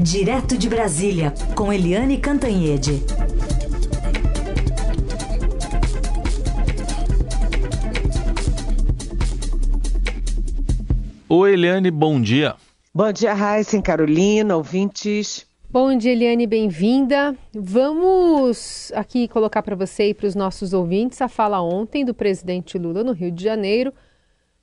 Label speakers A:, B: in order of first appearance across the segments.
A: Direto de Brasília, com Eliane Cantanhede.
B: Oi, Eliane, bom dia.
C: Bom dia, Raíssa, Carolina, ouvintes.
D: Bom dia, Eliane, bem-vinda. Vamos aqui colocar para você e para os nossos ouvintes a fala ontem do presidente Lula no Rio de Janeiro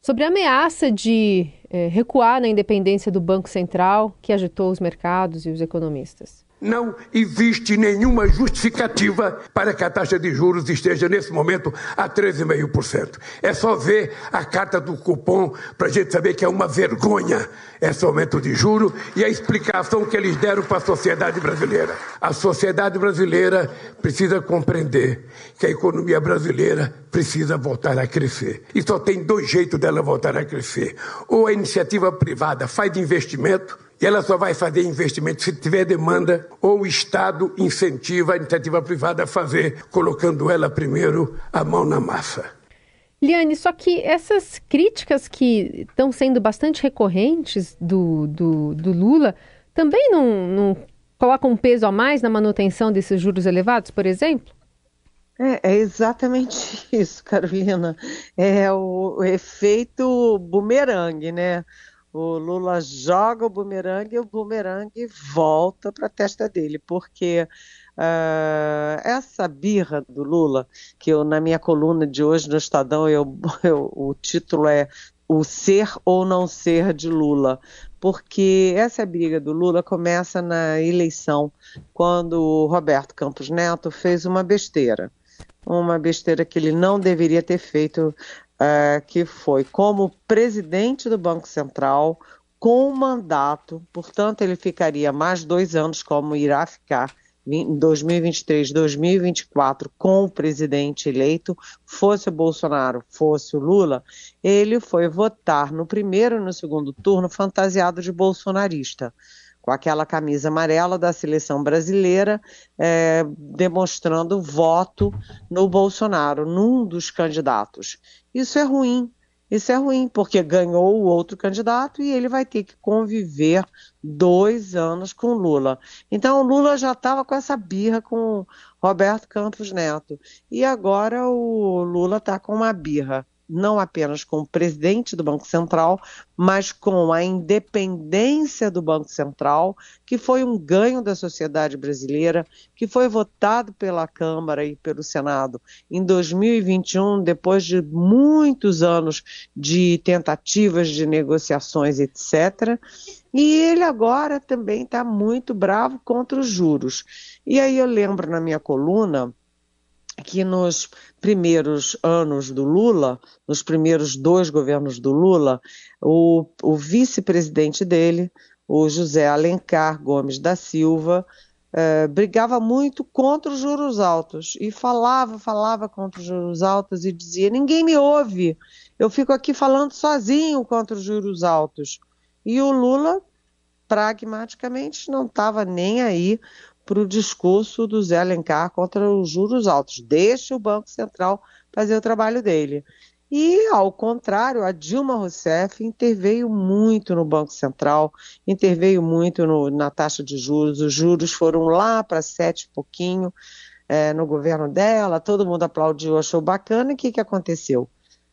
D: sobre a ameaça de eh, recuar na independência do Banco Central que agitou os mercados e os economistas.
E: Não existe nenhuma justificativa para que a taxa de juros esteja nesse momento a 13,5%. É só ver a carta do cupom para a gente saber que é uma vergonha esse aumento de juros e a explicação que eles deram para a sociedade brasileira. A sociedade brasileira precisa compreender que a economia brasileira precisa voltar a crescer. E só tem dois jeitos dela voltar a crescer. Ou a iniciativa privada faz investimento e ela só vai fazer investimento se tiver demanda, ou o Estado incentiva a iniciativa privada a fazer, colocando ela primeiro a mão na massa.
D: Liane, só que essas críticas que estão sendo bastante recorrentes do, do, do Lula também não, não colocam um peso a mais na manutenção desses juros elevados, por exemplo?
C: É, é, exatamente isso, Carolina. É o, o efeito bumerangue, né? O Lula joga o bumerangue e o bumerangue volta para a testa dele, porque uh, essa birra do Lula, que eu na minha coluna de hoje no Estadão, eu, eu, o título é O Ser ou Não Ser de Lula, porque essa briga do Lula começa na eleição, quando o Roberto Campos Neto fez uma besteira uma besteira que ele não deveria ter feito é, que foi como presidente do Banco Central com mandato, portanto, ele ficaria mais dois anos, como irá ficar em 2023, 2024, com o presidente eleito, fosse o Bolsonaro, fosse o Lula, ele foi votar no primeiro e no segundo turno fantasiado de bolsonarista com aquela camisa amarela da seleção brasileira, é, demonstrando voto no Bolsonaro, num dos candidatos. Isso é ruim. Isso é ruim, porque ganhou o outro candidato e ele vai ter que conviver dois anos com Lula. Então, Lula já estava com essa birra com Roberto Campos Neto. E agora o Lula está com uma birra não apenas com o presidente do Banco Central, mas com a independência do Banco Central, que foi um ganho da sociedade brasileira, que foi votado pela Câmara e pelo Senado em 2021, depois de muitos anos de tentativas de negociações, etc. E ele agora também está muito bravo contra os juros. E aí eu lembro na minha coluna que nos primeiros anos do Lula, nos primeiros dois governos do Lula, o, o vice-presidente dele, o José Alencar Gomes da Silva, eh, brigava muito contra os juros altos e falava, falava contra os juros altos e dizia: ninguém me ouve, eu fico aqui falando sozinho contra os juros altos. E o Lula, pragmaticamente, não estava nem aí para o discurso do Zé Alencar contra os juros altos. Deixe o Banco Central fazer o trabalho dele. E, ao contrário, a Dilma Rousseff interveio muito no Banco Central, interveio muito no, na taxa de juros. Os juros foram lá para sete e pouquinho é, no governo dela, todo mundo aplaudiu, achou bacana. E o que, que aconteceu?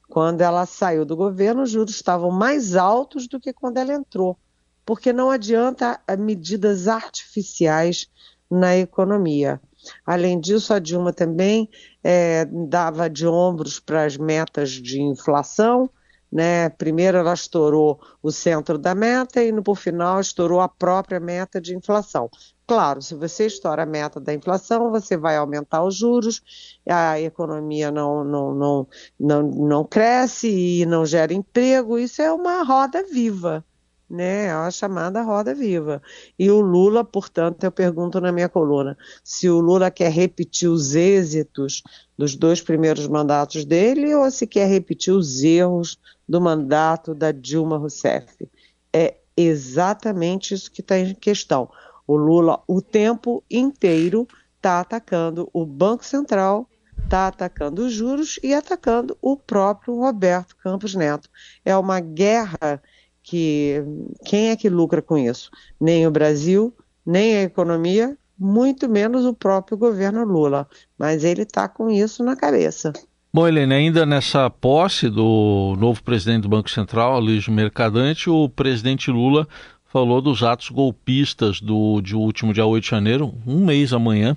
C: Quando ela saiu do governo, os juros estavam mais altos do que quando ela entrou, porque não adianta medidas artificiais na economia. Além disso, a Dilma também é, dava de ombros para as metas de inflação. Né? Primeiro ela estourou o centro da meta e no por final estourou a própria meta de inflação. Claro, se você estoura a meta da inflação, você vai aumentar os juros, a economia não, não, não, não, não cresce e não gera emprego. Isso é uma roda viva né? É a chamada roda viva. E o Lula, portanto, eu pergunto na minha coluna, se o Lula quer repetir os êxitos dos dois primeiros mandatos dele ou se quer repetir os erros do mandato da Dilma Rousseff. É exatamente isso que está em questão. O Lula, o tempo inteiro, está atacando o Banco Central, está atacando os juros e atacando o próprio Roberto Campos Neto. É uma guerra que quem é que lucra com isso? Nem o Brasil, nem a economia, muito menos o próprio governo Lula. Mas ele está com isso na cabeça.
B: Bom, Helene, ainda nessa posse do novo presidente do Banco Central, Alígio Mercadante, o presidente Lula falou dos atos golpistas do de último dia 8 de janeiro, um mês amanhã.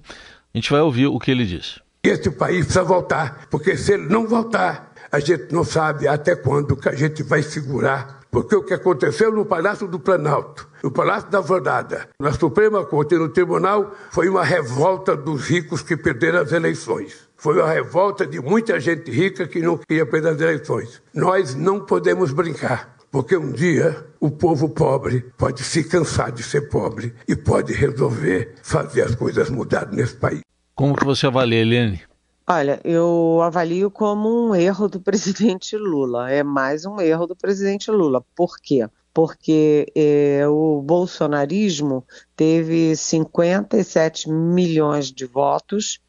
B: A gente vai ouvir o que ele disse.
E: Esse país precisa voltar, porque se ele não voltar, a gente não sabe até quando que a gente vai segurar porque o que aconteceu no Palácio do Planalto, no Palácio da Verdada, na Suprema Corte e no Tribunal, foi uma revolta dos ricos que perderam as eleições. Foi uma revolta de muita gente rica que não queria perder as eleições. Nós não podemos brincar. Porque um dia o povo pobre pode se cansar de ser pobre e pode resolver fazer as coisas mudarem nesse país.
B: Como que você avalia, Helene?
C: Olha, eu avalio como um erro do presidente Lula. É mais um erro do presidente Lula. Por quê? Porque é, o bolsonarismo teve 57 milhões de votos,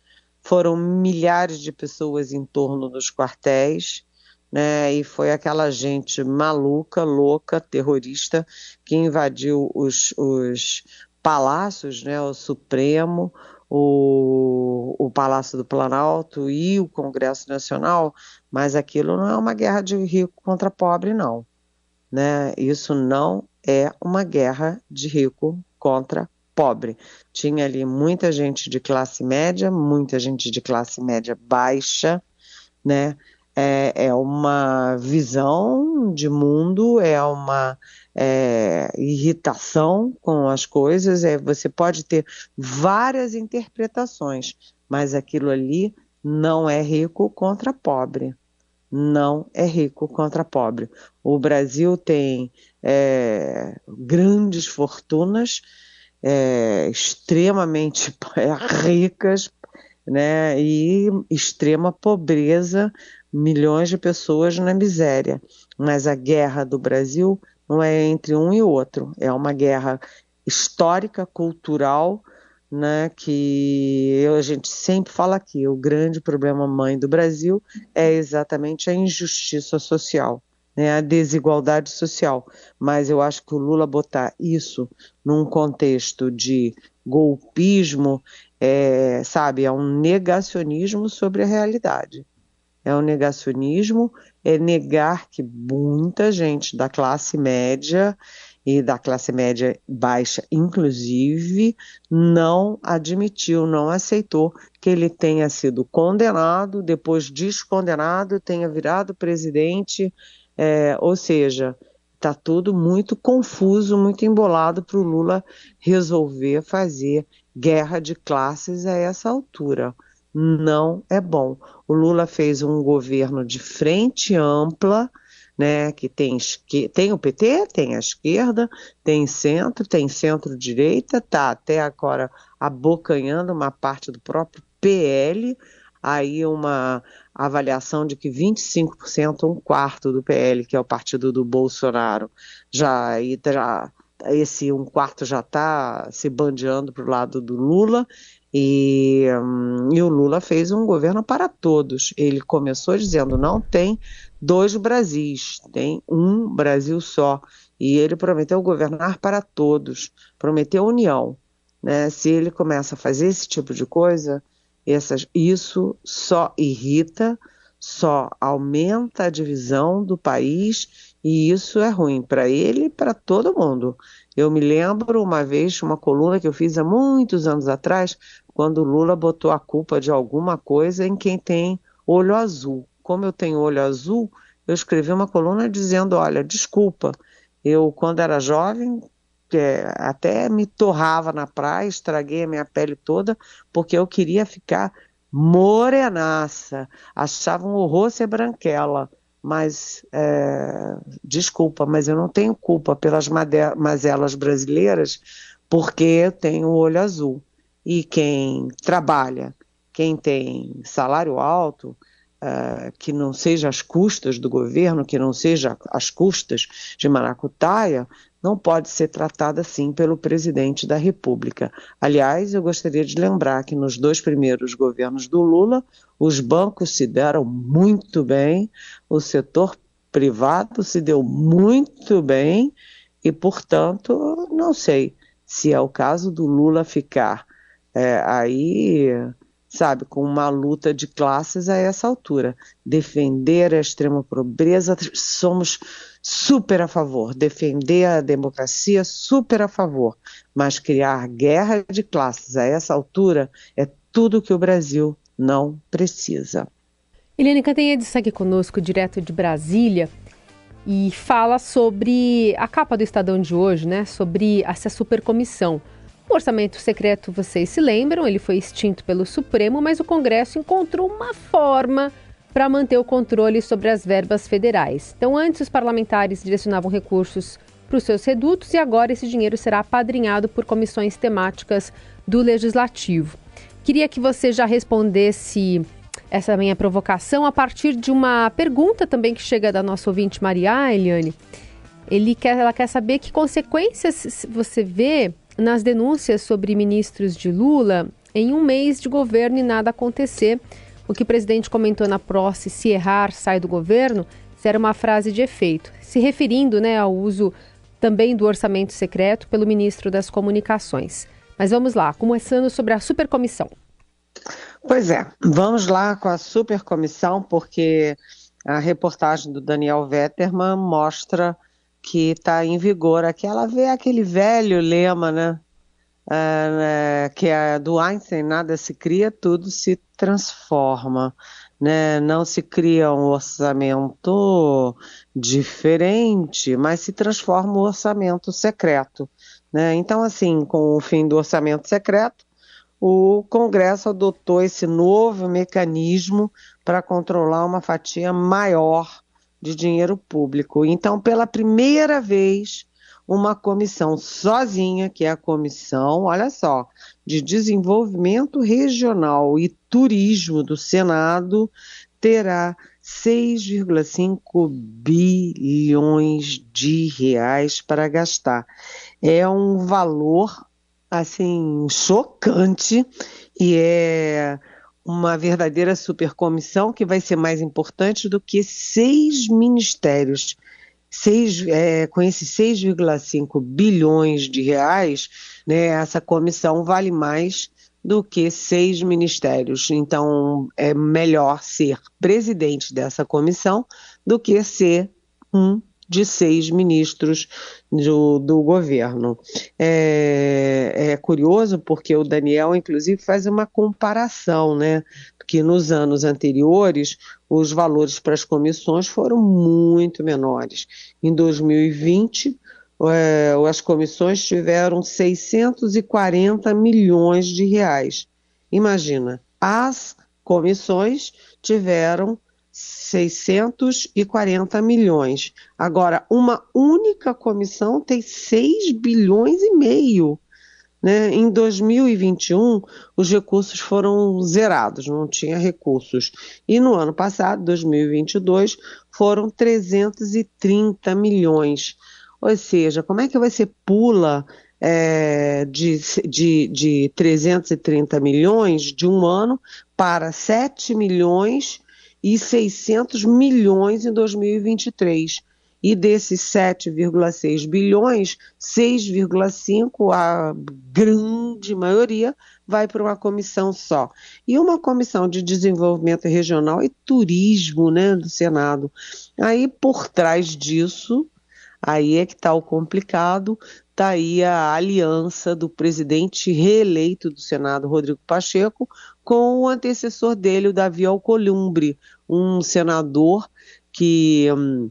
C: foram milhares de pessoas em torno dos quartéis, né? E foi aquela gente maluca, louca, terrorista que invadiu os, os palácios, né? O Supremo, o, o Palácio do Planalto e o Congresso Nacional, mas aquilo não é uma guerra de rico contra pobre, não. Né? Isso não é uma guerra de rico contra pobre. Tinha ali muita gente de classe média, muita gente de classe média baixa, né? É, é uma visão de mundo, é uma é, irritação com as coisas, é, você pode ter várias interpretações, mas aquilo ali não é rico contra pobre. Não é rico contra pobre. O Brasil tem é, grandes fortunas, é, extremamente ricas, né, e extrema pobreza, milhões de pessoas na miséria. Mas a guerra do Brasil não é entre um e outro, é uma guerra histórica, cultural, né, que eu, a gente sempre fala aqui, o grande problema mãe do Brasil é exatamente a injustiça social, né, a desigualdade social. Mas eu acho que o Lula botar isso num contexto de golpismo, é, sabe, é um negacionismo sobre a realidade. É um negacionismo é negar que muita gente da classe média e da classe média baixa, inclusive, não admitiu, não aceitou que ele tenha sido condenado, depois descondenado, tenha virado presidente, é, ou seja, está tudo muito confuso, muito embolado para o Lula resolver fazer guerra de classes a essa altura não é bom. O Lula fez um governo de frente ampla, né, que tem, tem o PT, tem a esquerda, tem centro, tem centro-direita, tá até agora abocanhando uma parte do próprio PL, aí uma avaliação de que 25%, um quarto do PL, que é o partido do Bolsonaro, já, já esse um quarto já está se bandeando para o lado do Lula e, hum, e, o Lula fez um governo para todos. Ele começou dizendo: não tem dois Brasis, tem um Brasil só. E ele prometeu governar para todos, prometeu união. Né? Se ele começa a fazer esse tipo de coisa, essas, isso só irrita, só aumenta a divisão do país e isso é ruim para ele e para todo mundo. Eu me lembro uma vez, uma coluna que eu fiz há muitos anos atrás, quando Lula botou a culpa de alguma coisa em quem tem olho azul. Como eu tenho olho azul, eu escrevi uma coluna dizendo: olha, desculpa, eu quando era jovem é, até me torrava na praia, estraguei a minha pele toda, porque eu queria ficar morenaça, achava um horror ser branquela. Mas, é, desculpa, mas eu não tenho culpa pelas mazelas brasileiras, porque eu tenho o olho azul. E quem trabalha, quem tem salário alto, uh, que não seja às custas do governo, que não seja às custas de maracutaia, não pode ser tratada assim pelo presidente da República. Aliás, eu gostaria de lembrar que nos dois primeiros governos do Lula, os bancos se deram muito bem, o setor privado se deu muito bem e, portanto, não sei Se é o caso do Lula ficar é, aí, sabe, com uma luta de classes a essa altura. Defender a extrema pobreza, somos super a favor. Defender a democracia, super a favor. Mas criar guerra de classes a essa altura é tudo que o Brasil não precisa.
D: Eliane Cantanhede segue conosco direto de Brasília e fala sobre a capa do Estadão de hoje, né? Sobre essa supercomissão. O orçamento secreto, vocês se lembram, ele foi extinto pelo Supremo, mas o Congresso encontrou uma forma para manter o controle sobre as verbas federais. Então, antes os parlamentares direcionavam recursos para os seus redutos e agora esse dinheiro será apadrinhado por comissões temáticas do Legislativo. Queria que você já respondesse essa minha provocação a partir de uma pergunta também que chega da nossa ouvinte Maria Eliane. Ele quer, ela quer saber que consequências você vê nas denúncias sobre ministros de Lula em um mês de governo e nada acontecer. O que o presidente comentou na prosse, se errar, sai do governo, era uma frase de efeito, se referindo né, ao uso também do orçamento secreto pelo ministro das Comunicações. Mas vamos lá, começando sobre a supercomissão.
C: Pois é, vamos lá com a supercomissão, porque a reportagem do Daniel Vetterman mostra que está em vigor aquela aquele velho lema, né? Uh, que é do Einstein, nada se cria, tudo se transforma. Né? Não se cria um orçamento diferente, mas se transforma o orçamento secreto. Né? Então, assim, com o fim do orçamento secreto, o Congresso adotou esse novo mecanismo para controlar uma fatia maior de dinheiro público. Então, pela primeira vez, uma comissão sozinha, que é a comissão, olha só, de desenvolvimento regional e turismo do Senado, terá 6,5 bilhões de reais para gastar. É um valor assim chocante e é uma verdadeira supercomissão que vai ser mais importante do que seis ministérios. Seis, é, com esses 6,5 bilhões de reais, né, essa comissão vale mais do que seis ministérios. Então, é melhor ser presidente dessa comissão do que ser um de seis ministros do, do governo. É, é, curioso porque o Daniel, inclusive, faz uma comparação, né? Porque nos anos anteriores os valores para as comissões foram muito menores. Em 2020, é, as comissões tiveram 640 milhões de reais. Imagina, as comissões tiveram 640 milhões. Agora, uma única comissão tem 6 bilhões e meio. Né? Em 2021, os recursos foram zerados, não tinha recursos. E no ano passado, 2022, foram 330 milhões. Ou seja, como é que você pula é, de, de, de 330 milhões de um ano para 7 milhões e 600 milhões em 2023. E desses 7,6 bilhões, 6,5, a grande maioria, vai para uma comissão só. E uma comissão de desenvolvimento regional e turismo né, do Senado. Aí, por trás disso, aí é que está o complicado, está aí a aliança do presidente reeleito do Senado, Rodrigo Pacheco, com o antecessor dele, o Davi Alcolumbre, um senador que hum,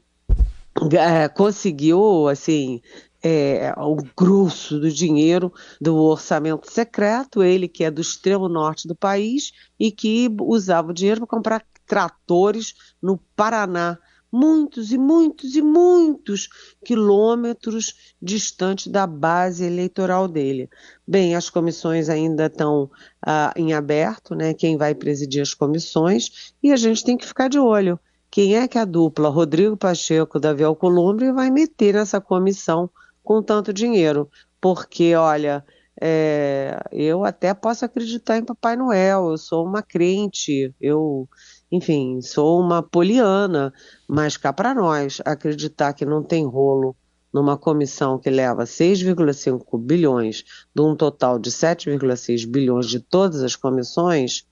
C: é, conseguiu, assim, é, o grosso do dinheiro do orçamento secreto, ele que é do extremo norte do país e que usava o dinheiro para comprar tratores no Paraná, muitos e muitos e muitos quilômetros distante da base eleitoral dele. Bem, as comissões ainda estão ah, em aberto, né? Quem vai presidir as comissões e a gente tem que ficar de olho. Quem é que a dupla Rodrigo Pacheco, Davi Alcolumbre vai meter nessa comissão com tanto dinheiro? Porque, olha, é, eu até posso acreditar em Papai Noel, eu sou uma crente, eu enfim, sou uma poliana, mas cá para nós, acreditar que não tem rolo numa comissão que leva 6,5 bilhões de um total de 7,6 bilhões de todas as comissões,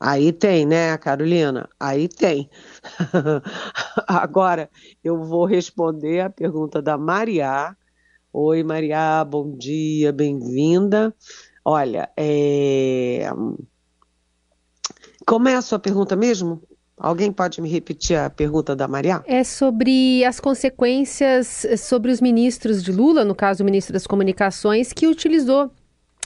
C: aí tem, né, Carolina? Aí tem. Agora eu vou responder a pergunta da Maria. Oi, Maria, bom dia, bem-vinda. Olha, é... como é a sua pergunta mesmo? Alguém pode me repetir a pergunta da Maria?
D: É sobre as consequências sobre os ministros de Lula, no caso o ministro das Comunicações, que utilizou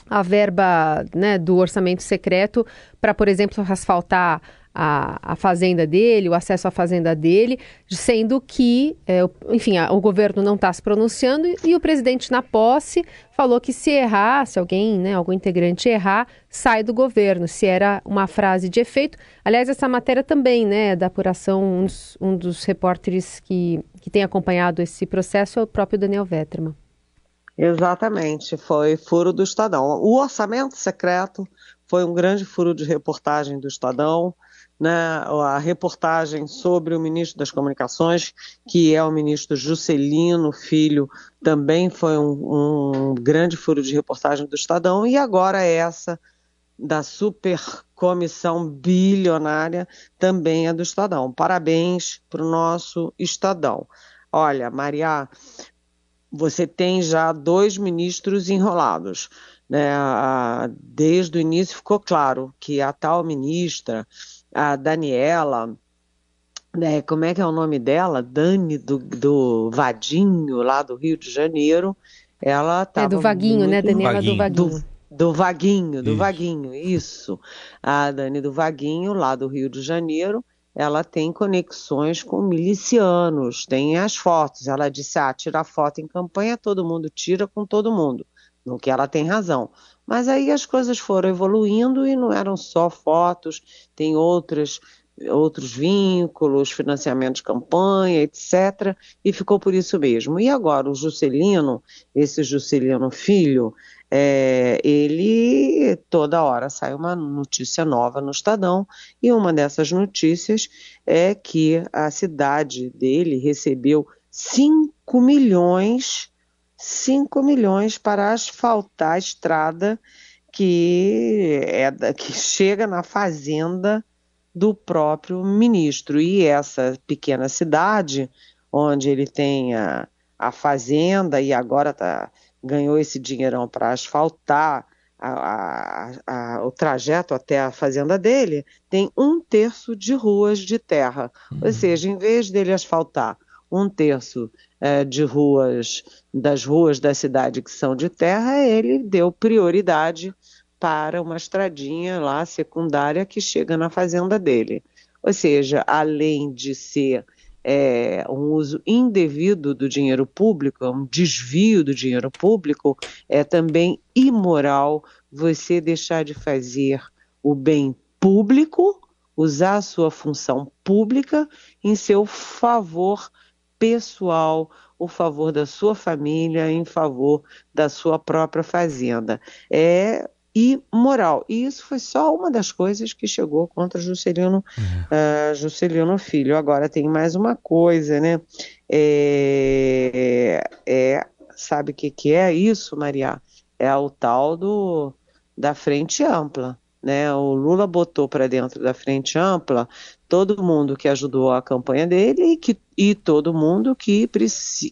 D: a verba né, do orçamento secreto para, por exemplo, asfaltar a, a fazenda dele, o acesso à fazenda dele, sendo que, é, enfim, a, o governo não está se pronunciando e, e, o presidente na posse falou que se errar, se alguém, né, algum integrante errar, sai do governo, se era uma frase de efeito. Aliás, essa matéria também, né, da apuração, um dos, um dos repórteres que, que tem acompanhado esse processo é o próprio Daniel Vetterman.
C: Exatamente, foi furo do Estadão. O orçamento secreto foi um grande furo de reportagem do Estadão né, a reportagem sobre o ministro das Comunicações, que é o ministro Juscelino Filho, também foi um, um grande furo de reportagem do Estadão, e agora essa da super comissão bilionária também é do Estadão. Parabéns para o nosso Estadão. Olha, Maria, você tem já dois ministros enrolados. Né? Desde o início ficou claro que a tal ministra a Daniela, né, como é que é o nome dela? Dani do, do Vadinho, lá do Rio de Janeiro. Ela
D: tá. É do Vaguinho, né? Daniela Vaguinho. do Vaguinho.
C: Do, do Vaguinho, do isso. Vaguinho, isso. A Dani do Vaguinho, lá do Rio de Janeiro, ela tem conexões com milicianos, tem as fotos. Ela disse: ah, tirar foto em campanha, todo mundo tira com todo mundo. No que ela tem razão. Mas aí as coisas foram evoluindo e não eram só fotos, tem outras outros vínculos, financiamento de campanha, etc. E ficou por isso mesmo. E agora o Juscelino, esse Juscelino Filho, é, ele toda hora sai uma notícia nova no Estadão e uma dessas notícias é que a cidade dele recebeu 5 milhões 5 milhões para asfaltar a estrada que, é, que chega na fazenda do próprio ministro. E essa pequena cidade, onde ele tem a, a fazenda e agora tá, ganhou esse dinheirão para asfaltar a, a, o trajeto até a fazenda dele, tem um terço de ruas de terra. Uhum. Ou seja, em vez dele asfaltar um terço é, de ruas, das ruas da cidade que são de terra, ele deu prioridade para uma estradinha lá secundária que chega na fazenda dele. Ou seja, além de ser é, um uso indevido do dinheiro público, um desvio do dinheiro público, é também imoral você deixar de fazer o bem público, usar a sua função pública em seu favor pessoal, o favor da sua família, em favor da sua própria fazenda. É imoral. E isso foi só uma das coisas que chegou contra Juscelino, uhum. uh, Juscelino Filho. Agora tem mais uma coisa, né? É, é sabe o que, que é isso, Maria? É o tal do, da frente ampla. Né? O Lula botou para dentro da frente ampla todo mundo que ajudou a campanha dele e, que, e todo mundo que,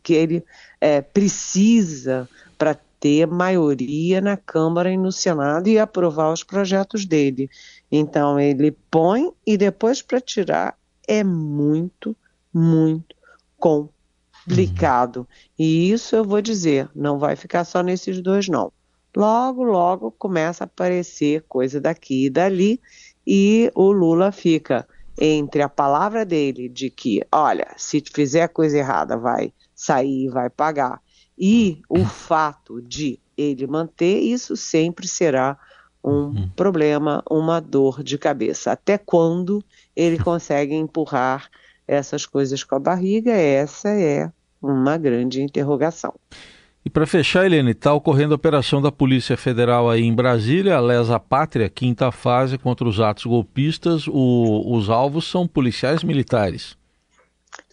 C: que ele é, precisa para ter maioria na Câmara e no Senado e aprovar os projetos dele. Então ele põe e depois para tirar é muito, muito complicado. Uhum. E isso eu vou dizer, não vai ficar só nesses dois não. Logo, logo começa a aparecer coisa daqui e dali e o Lula fica entre a palavra dele de que, olha, se fizer coisa errada vai sair e vai pagar, e o fato de ele manter, isso sempre será um uhum. problema, uma dor de cabeça. Até quando ele consegue empurrar essas coisas com a barriga? Essa é uma grande interrogação.
B: E para fechar, Helene, está ocorrendo a operação da Polícia Federal aí em Brasília, a Lesa Pátria, quinta fase contra os atos golpistas. O, os alvos são policiais militares.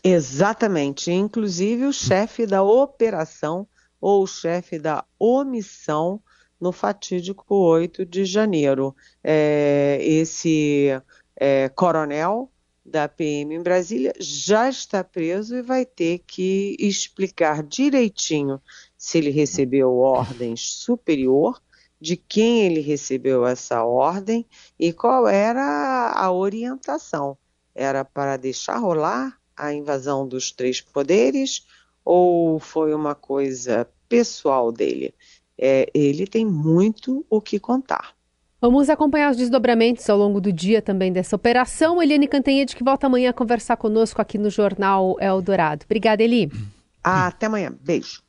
C: Exatamente. Inclusive o chefe da operação ou o chefe da omissão no fatídico 8 de janeiro. É, esse é, coronel da PM em Brasília já está preso e vai ter que explicar direitinho se ele recebeu ordens superior, de quem ele recebeu essa ordem e qual era a orientação. Era para deixar rolar a invasão dos três poderes ou foi uma coisa pessoal dele? É, ele tem muito o que contar.
D: Vamos acompanhar os desdobramentos ao longo do dia também dessa operação. Eliane Cantanhede, que volta amanhã a conversar conosco aqui no Jornal Eldorado. Obrigada, Eli.
C: Até amanhã. Beijo.